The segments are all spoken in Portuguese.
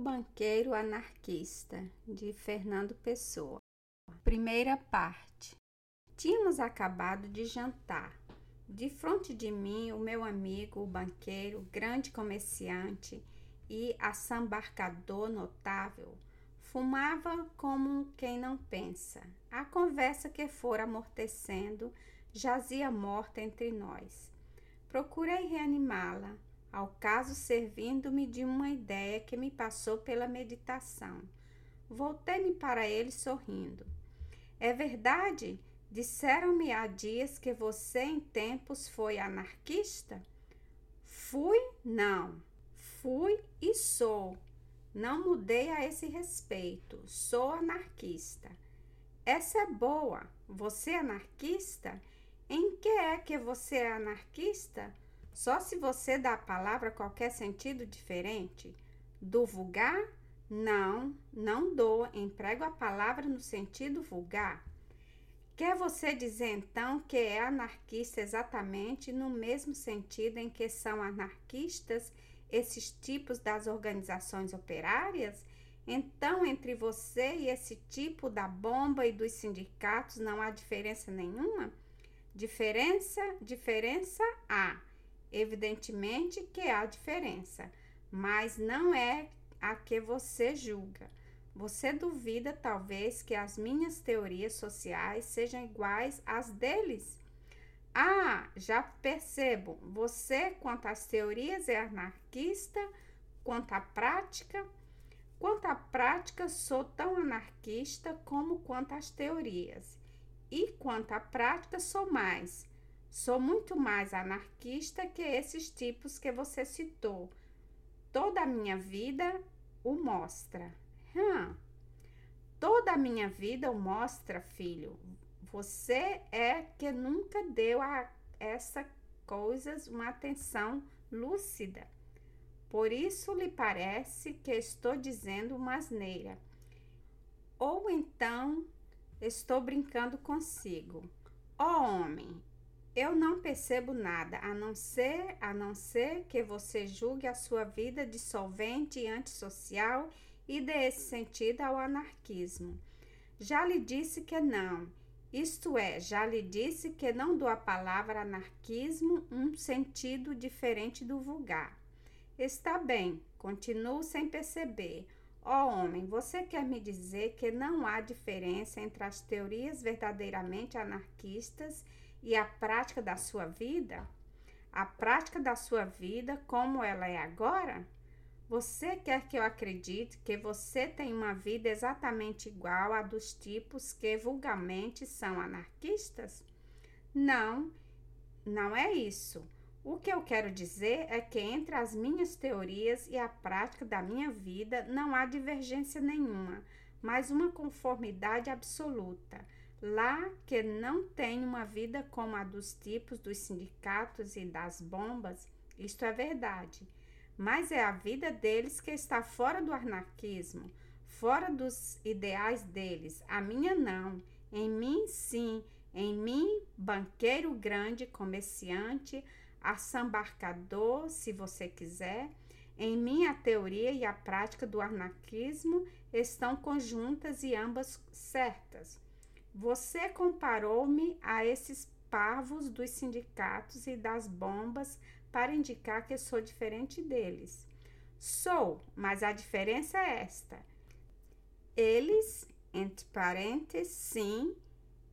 banqueiro anarquista, de Fernando Pessoa. Primeira parte. Tínhamos acabado de jantar. De frente de mim, o meu amigo, o banqueiro, grande comerciante e assambarcador notável, fumava como quem não pensa. A conversa que fora amortecendo jazia morta entre nós. Procurei reanimá-la, ao caso servindo-me de uma ideia que me passou pela meditação. Voltei-me para ele sorrindo. É verdade? Disseram-me há dias que você em tempos foi anarquista? Fui, não. Fui e sou. Não mudei a esse respeito. Sou anarquista. Essa é boa. Você é anarquista? Em que é que você é anarquista? Só se você dá à palavra qualquer sentido diferente? Do vulgar? Não, não dou. Emprego a palavra no sentido vulgar. Quer você dizer então que é anarquista exatamente no mesmo sentido em que são anarquistas esses tipos das organizações operárias? Então, entre você e esse tipo da bomba e dos sindicatos não há diferença nenhuma? Diferença, diferença há. Evidentemente que há diferença, mas não é a que você julga. Você duvida, talvez, que as minhas teorias sociais sejam iguais às deles? Ah, já percebo. Você, quanto às teorias, é anarquista, quanto à prática. Quanto à prática, sou tão anarquista como quanto às teorias. E quanto à prática, sou mais. Sou muito mais anarquista que esses tipos que você citou. Toda a minha vida o mostra. Hum. Toda a minha vida o mostra, filho. Você é que nunca deu a essas coisas uma atenção lúcida. Por isso lhe parece que estou dizendo uma asneira. Ou então estou brincando consigo. Ó oh, homem, eu não percebo nada, a não ser, a não ser que você julgue a sua vida dissolvente e antissocial e dê esse sentido ao anarquismo. Já lhe disse que não. Isto é, já lhe disse que não dou à palavra anarquismo um sentido diferente do vulgar. Está bem, continuo sem perceber. Ó oh, homem, você quer me dizer que não há diferença entre as teorias verdadeiramente anarquistas e a prática da sua vida? A prática da sua vida como ela é agora? Você quer que eu acredite que você tem uma vida exatamente igual à dos tipos que vulgarmente são anarquistas? Não, não é isso. O que eu quero dizer é que entre as minhas teorias e a prática da minha vida não há divergência nenhuma, mas uma conformidade absoluta. Lá que não tem uma vida como a dos tipos dos sindicatos e das bombas, isto é verdade. Mas é a vida deles que está fora do anarquismo, fora dos ideais deles. A minha não. Em mim, sim. Em mim, banqueiro grande, comerciante, assambarcador, se você quiser. Em mim, a teoria e a prática do anarquismo estão conjuntas e ambas certas. Você comparou-me a esses parvos dos sindicatos e das bombas para indicar que sou diferente deles. Sou, mas a diferença é esta. Eles, entre parênteses, sim,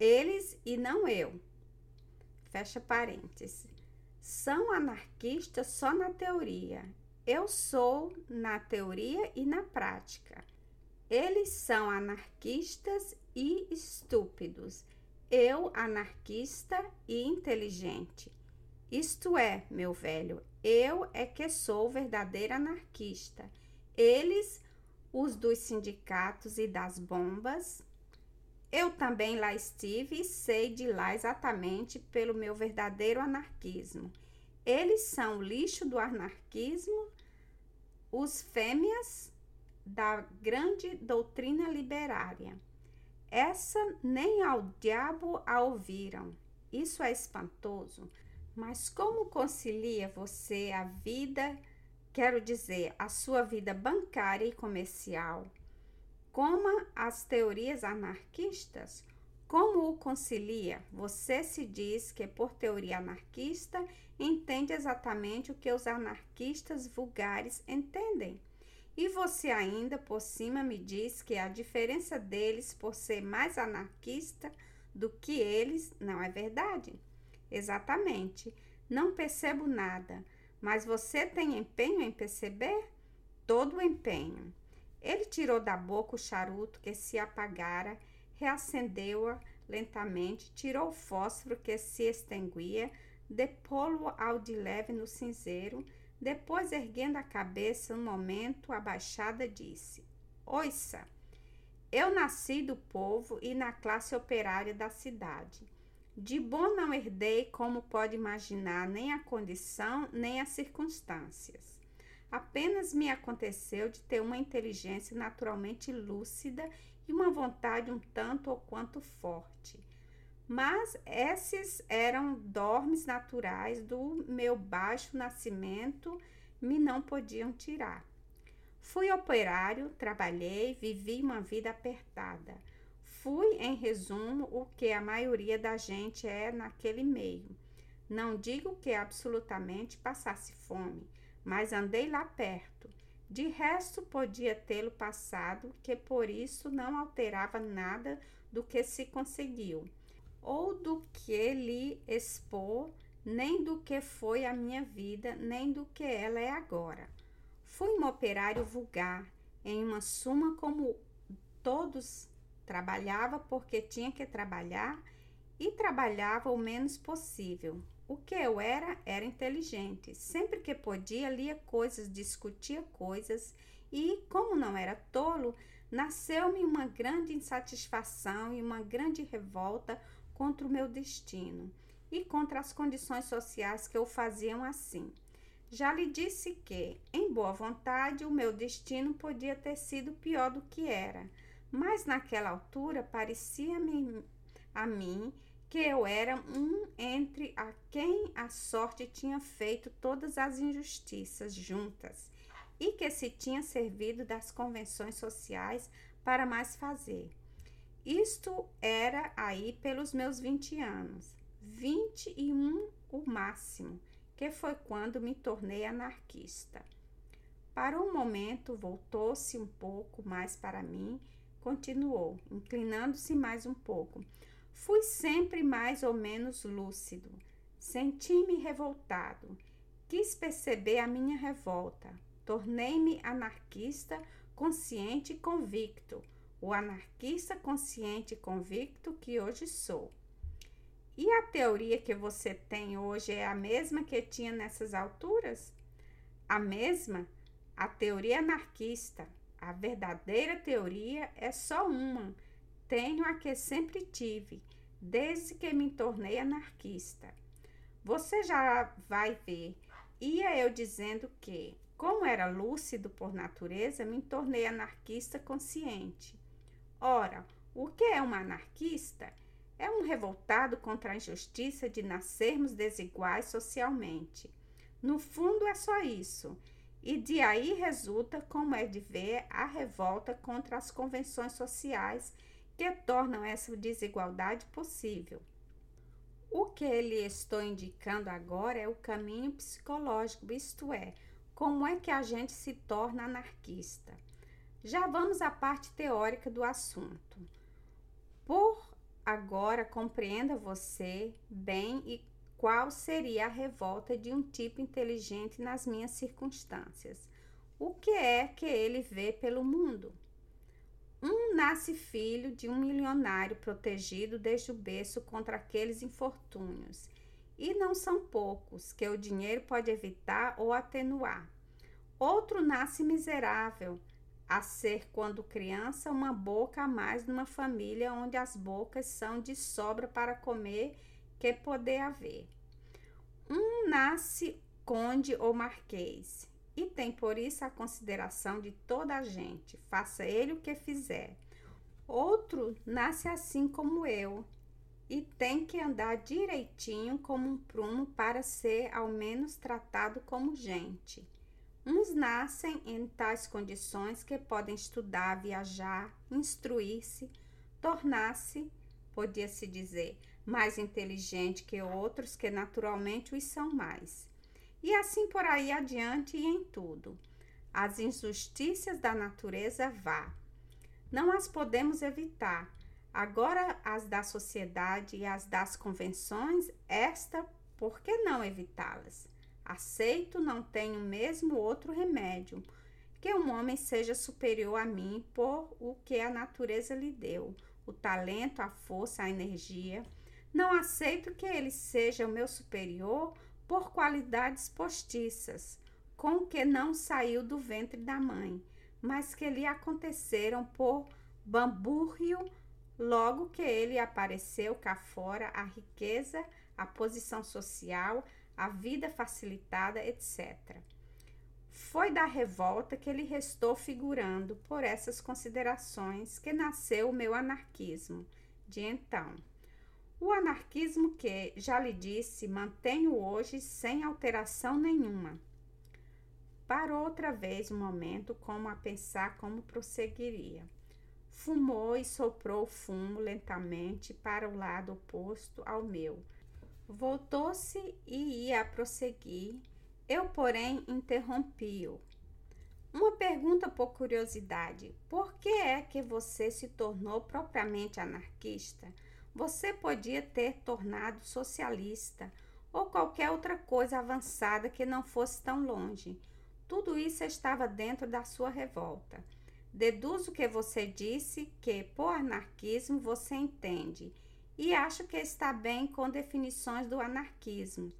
eles e não eu. Fecha parênteses. São anarquistas só na teoria. Eu sou na teoria e na prática. Eles são anarquistas e estúpidos. Eu, anarquista e inteligente. Isto é, meu velho, eu é que sou verdadeiro anarquista. Eles, os dos sindicatos e das bombas. Eu também lá estive e sei de lá exatamente pelo meu verdadeiro anarquismo. Eles são o lixo do anarquismo, os fêmeas da grande doutrina liberária. Essa nem ao diabo a ouviram. Isso é espantoso. Mas como concilia você a vida quero dizer, a sua vida bancária e comercial, como as teorias anarquistas, como o concilia? Você se diz que, por teoria anarquista, entende exatamente o que os anarquistas vulgares entendem. E você ainda por cima me diz que a diferença deles por ser mais anarquista do que eles não é verdade. Exatamente. Não percebo nada. Mas você tem empenho em perceber? Todo o empenho. Ele tirou da boca o charuto que se apagara reacendeu-a lentamente, tirou o fósforo que se extinguia, depô-lo ao de leve no cinzeiro, depois, erguendo a cabeça um momento abaixada, disse: Oiça, eu nasci do povo e na classe operária da cidade. De bom não herdei, como pode imaginar, nem a condição, nem as circunstâncias. Apenas me aconteceu de ter uma inteligência naturalmente lúcida e uma vontade um tanto ou quanto forte. Mas esses eram dormes naturais do meu baixo nascimento, me não podiam tirar. Fui operário, trabalhei, vivi uma vida apertada. Fui, em resumo, o que a maioria da gente é naquele meio. Não digo que absolutamente passasse fome, mas andei lá perto de resto, podia tê-lo passado, que por isso não alterava nada do que se conseguiu, ou do que lhe expor, nem do que foi a minha vida, nem do que ela é agora. Fui um operário vulgar, em uma suma como todos trabalhava porque tinha que trabalhar e trabalhava o menos possível, o que eu era, era inteligente. Sempre que podia, lia coisas, discutia coisas e, como não era tolo, nasceu-me uma grande insatisfação e uma grande revolta contra o meu destino e contra as condições sociais que o faziam assim. Já lhe disse que, em boa vontade, o meu destino podia ter sido pior do que era, mas naquela altura parecia-me a mim que eu era um entre a quem a sorte tinha feito todas as injustiças juntas e que se tinha servido das convenções sociais para mais fazer. Isto era aí pelos meus 20 anos, 21 o máximo, que foi quando me tornei anarquista. Para um momento, voltou-se um pouco mais para mim, continuou, inclinando-se mais um pouco Fui sempre mais ou menos lúcido. Senti-me revoltado. Quis perceber a minha revolta. Tornei-me anarquista consciente e convicto. O anarquista consciente e convicto que hoje sou. E a teoria que você tem hoje é a mesma que tinha nessas alturas? A mesma? A teoria anarquista. A verdadeira teoria é só uma tenho a que sempre tive, desde que me tornei anarquista. Você já vai ver. Ia eu dizendo que, como era lúcido por natureza, me tornei anarquista consciente. Ora, o que é um anarquista? É um revoltado contra a injustiça de nascermos desiguais socialmente. No fundo, é só isso. E de aí resulta, como é de ver, a revolta contra as convenções sociais que tornam essa desigualdade possível. O que lhe estou indicando agora é o caminho psicológico, isto é, como é que a gente se torna anarquista. Já vamos à parte teórica do assunto. Por agora, compreenda você bem e qual seria a revolta de um tipo inteligente nas minhas circunstâncias. O que é que ele vê pelo mundo? Um nasce filho de um milionário protegido desde o berço contra aqueles infortúnios, e não são poucos que o dinheiro pode evitar ou atenuar. Outro nasce miserável, a ser, quando criança, uma boca a mais numa família onde as bocas são de sobra para comer que poder haver. Um nasce conde ou marquês, e tem por isso a consideração de toda a gente, faça ele o que fizer. Outro nasce assim como eu e tem que andar direitinho como um prumo para ser ao menos tratado como gente. Uns nascem em tais condições que podem estudar, viajar, instruir-se, tornar-se, podia-se dizer, mais inteligente que outros que naturalmente os são mais. E assim por aí adiante e em tudo. As injustiças da natureza vá. Não as podemos evitar. Agora as da sociedade e as das convenções, esta, por que não evitá-las? Aceito, não tenho mesmo outro remédio, que um homem seja superior a mim por o que a natureza lhe deu, o talento, a força, a energia. Não aceito que ele seja o meu superior por qualidades postiças, com que não saiu do ventre da mãe, mas que lhe aconteceram por bambúrrio logo que ele apareceu cá fora. A riqueza, a posição social, a vida facilitada, etc. Foi da revolta que ele restou figurando por essas considerações que nasceu o meu anarquismo de então. O anarquismo que, já lhe disse, mantenho hoje sem alteração nenhuma. Parou outra vez um momento, como a pensar como prosseguiria. Fumou e soprou o fumo lentamente para o lado oposto ao meu Voltou-se e ia prosseguir. Eu, porém, interrompi-o. Uma pergunta por curiosidade: por que é que você se tornou propriamente anarquista? Você podia ter tornado socialista ou qualquer outra coisa avançada que não fosse tão longe. Tudo isso estava dentro da sua revolta. Deduzo que você disse que, por anarquismo, você entende e acho que está bem com definições do anarquismo.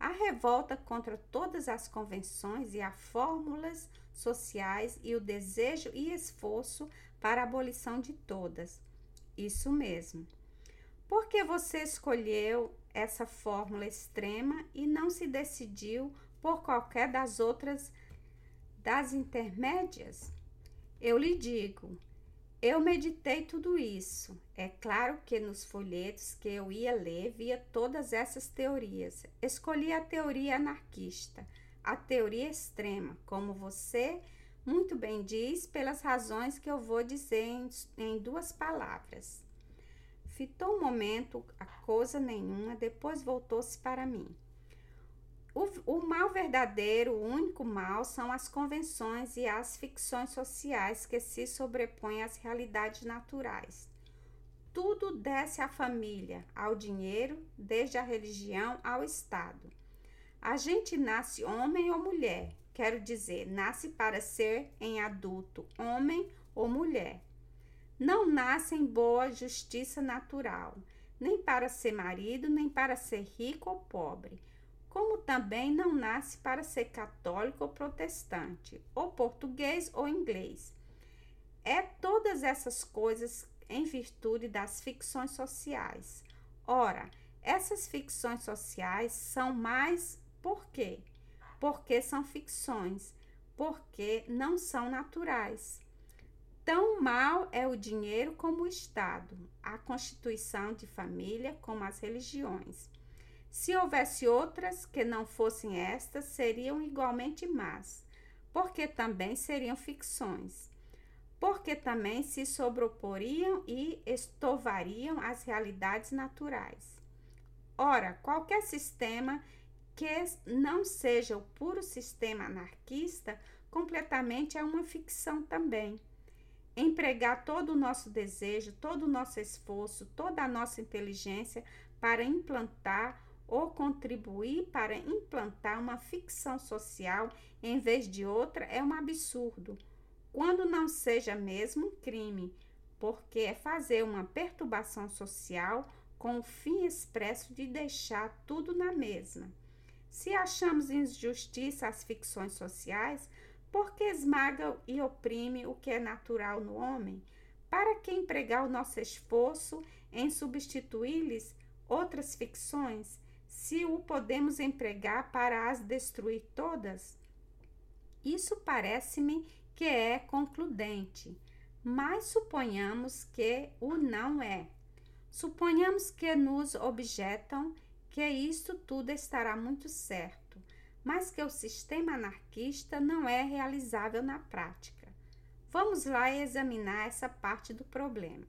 A revolta contra todas as convenções e as fórmulas sociais e o desejo e esforço para a abolição de todas. Isso mesmo. Por que você escolheu essa fórmula extrema e não se decidiu por qualquer das outras das intermédias? Eu lhe digo, eu meditei tudo isso. É claro que nos folhetos que eu ia ler via todas essas teorias. Escolhi a teoria anarquista, a teoria extrema, como você muito bem diz, pelas razões que eu vou dizer em, em duas palavras. Fitou um momento a coisa nenhuma, depois voltou-se para mim. O, o mal verdadeiro, o único mal, são as convenções e as ficções sociais que se sobrepõem às realidades naturais. Tudo desce à família, ao dinheiro, desde a religião ao Estado. A gente nasce homem ou mulher, quero dizer, nasce para ser em adulto homem ou mulher. Não nasce em boa justiça natural, nem para ser marido, nem para ser rico ou pobre como também não nasce para ser católico ou protestante, ou português ou inglês. É todas essas coisas em virtude das ficções sociais. Ora, essas ficções sociais são mais por quê? Porque são ficções, porque não são naturais. Tão mal é o dinheiro como o Estado, a constituição de família como as religiões. Se houvesse outras que não fossem estas, seriam igualmente más, porque também seriam ficções, porque também se sobreporiam e estovariam as realidades naturais. Ora, qualquer sistema que não seja o puro sistema anarquista, completamente é uma ficção também. Empregar todo o nosso desejo, todo o nosso esforço, toda a nossa inteligência para implantar ou contribuir para implantar uma ficção social em vez de outra é um absurdo, quando não seja mesmo um crime, porque é fazer uma perturbação social com o fim expresso de deixar tudo na mesma. Se achamos injustiça as ficções sociais, por que esmaga e oprime o que é natural no homem? Para que empregar o nosso esforço em substituir-lhes outras ficções? Se o podemos empregar para as destruir todas? Isso parece-me que é concludente, mas suponhamos que o não é. Suponhamos que nos objetam que isto tudo estará muito certo, mas que o sistema anarquista não é realizável na prática. Vamos lá examinar essa parte do problema.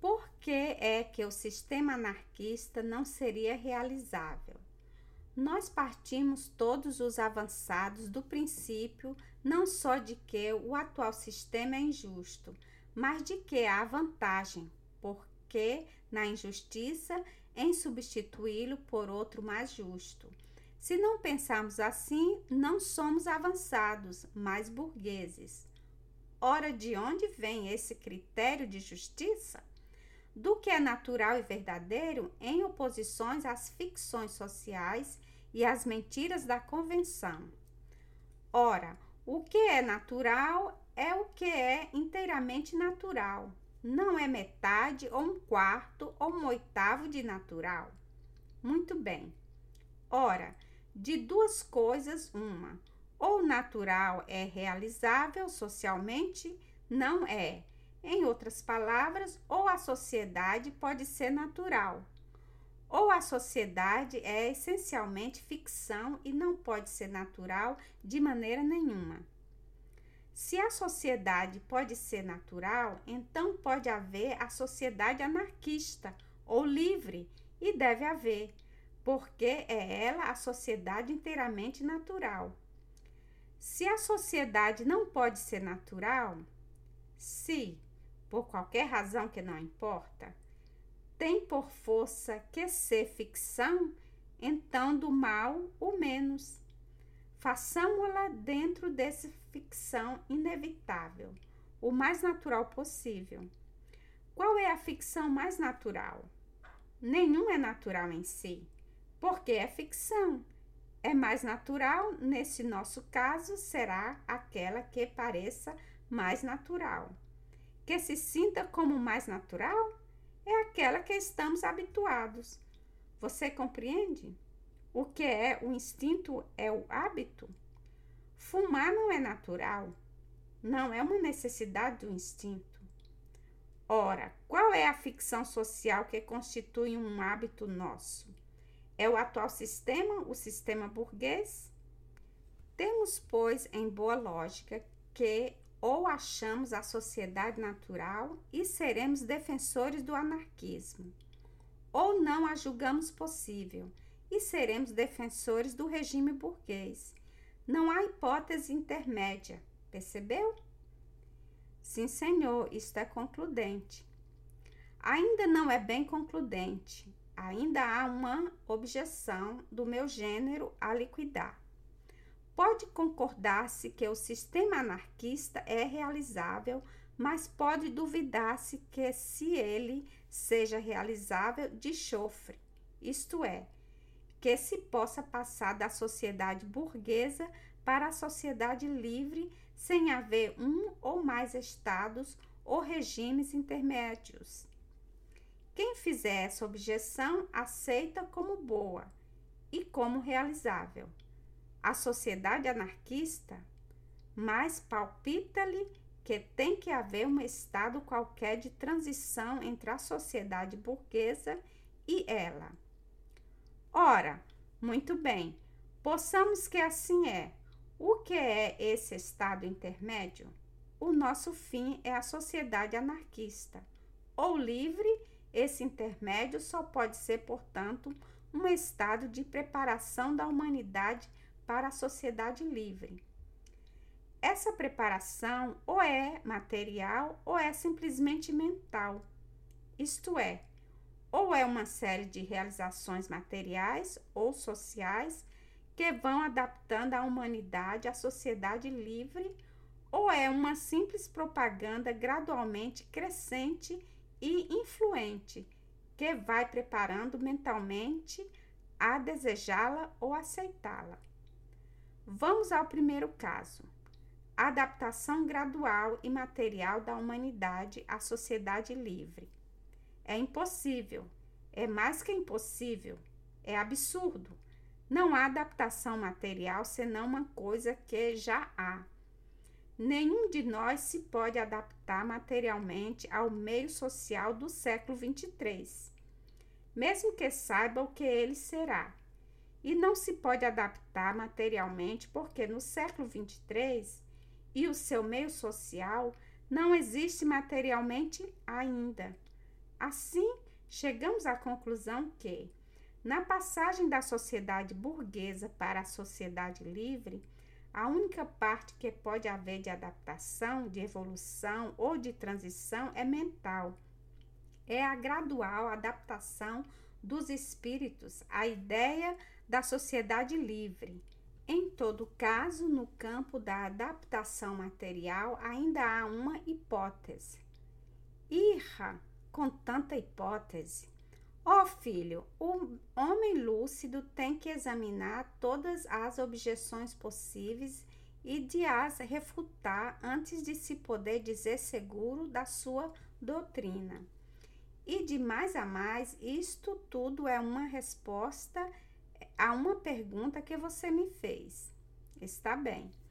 Por que é que o sistema anarquista não seria realizável? Nós partimos todos os avançados do princípio não só de que o atual sistema é injusto, mas de que há vantagem, porque na injustiça em substituí-lo por outro mais justo. Se não pensarmos assim, não somos avançados, mas burgueses. Ora, de onde vem esse critério de justiça? Do que é natural e verdadeiro em oposições às ficções sociais e às mentiras da convenção. Ora, o que é natural é o que é inteiramente natural. Não é metade ou um quarto ou um oitavo de natural. Muito bem. Ora, de duas coisas, uma. Ou natural é realizável socialmente, não é. Em outras palavras, ou a sociedade pode ser natural, ou a sociedade é essencialmente ficção e não pode ser natural de maneira nenhuma. Se a sociedade pode ser natural, então pode haver a sociedade anarquista ou livre, e deve haver porque é ela a sociedade inteiramente natural. Se a sociedade não pode ser natural, se, por qualquer razão que não importa, tem por força que ser ficção, então do mal o menos. Façamo-la dentro dessa ficção inevitável, o mais natural possível. Qual é a ficção mais natural? Nenhum é natural em si porque é ficção. É mais natural, nesse nosso caso, será aquela que pareça mais natural. Que se sinta como mais natural é aquela que estamos habituados. Você compreende? O que é o instinto é o hábito. Fumar não é natural, não é uma necessidade do instinto. Ora, qual é a ficção social que constitui um hábito nosso? É o atual sistema, o sistema burguês? Temos, pois, em boa lógica que ou achamos a sociedade natural e seremos defensores do anarquismo, ou não a julgamos possível e seremos defensores do regime burguês. Não há hipótese intermédia, percebeu? Sim, senhor, isto é concludente. Ainda não é bem concludente ainda há uma objeção do meu gênero a liquidar. Pode concordar-se que o sistema anarquista é realizável, mas pode duvidar-se que se ele seja realizável de chofre, isto é, que se possa passar da sociedade burguesa para a sociedade livre sem haver um ou mais estados ou regimes intermédios. Quem fizer essa objeção aceita como boa e como realizável. A sociedade anarquista, mas palpita-lhe que tem que haver um estado qualquer de transição entre a sociedade burguesa e ela. Ora, muito bem, possamos que assim é. O que é esse estado intermédio? O nosso fim é a sociedade anarquista, ou livre esse intermédio só pode ser, portanto, um estado de preparação da humanidade para a sociedade livre. Essa preparação ou é material ou é simplesmente mental, isto é, ou é uma série de realizações materiais ou sociais que vão adaptando a humanidade à sociedade livre, ou é uma simples propaganda gradualmente crescente e influente que vai preparando mentalmente a desejá-la ou aceitá-la. Vamos ao primeiro caso. Adaptação gradual e material da humanidade à sociedade livre. É impossível, é mais que impossível, é absurdo. Não há adaptação material senão uma coisa que já há Nenhum de nós se pode adaptar materialmente ao meio social do século 23, mesmo que saiba o que ele será. E não se pode adaptar materialmente porque no século 23 e o seu meio social não existe materialmente ainda. Assim, chegamos à conclusão que, na passagem da sociedade burguesa para a sociedade livre, a única parte que pode haver de adaptação, de evolução ou de transição é mental. É a gradual adaptação dos espíritos à ideia da sociedade livre. Em todo caso, no campo da adaptação material, ainda há uma hipótese. Irra com tanta hipótese. Ó oh, filho, o homem lúcido tem que examinar todas as objeções possíveis e de as refutar antes de se poder dizer seguro da sua doutrina. E de mais a mais, isto tudo é uma resposta a uma pergunta que você me fez. Está bem.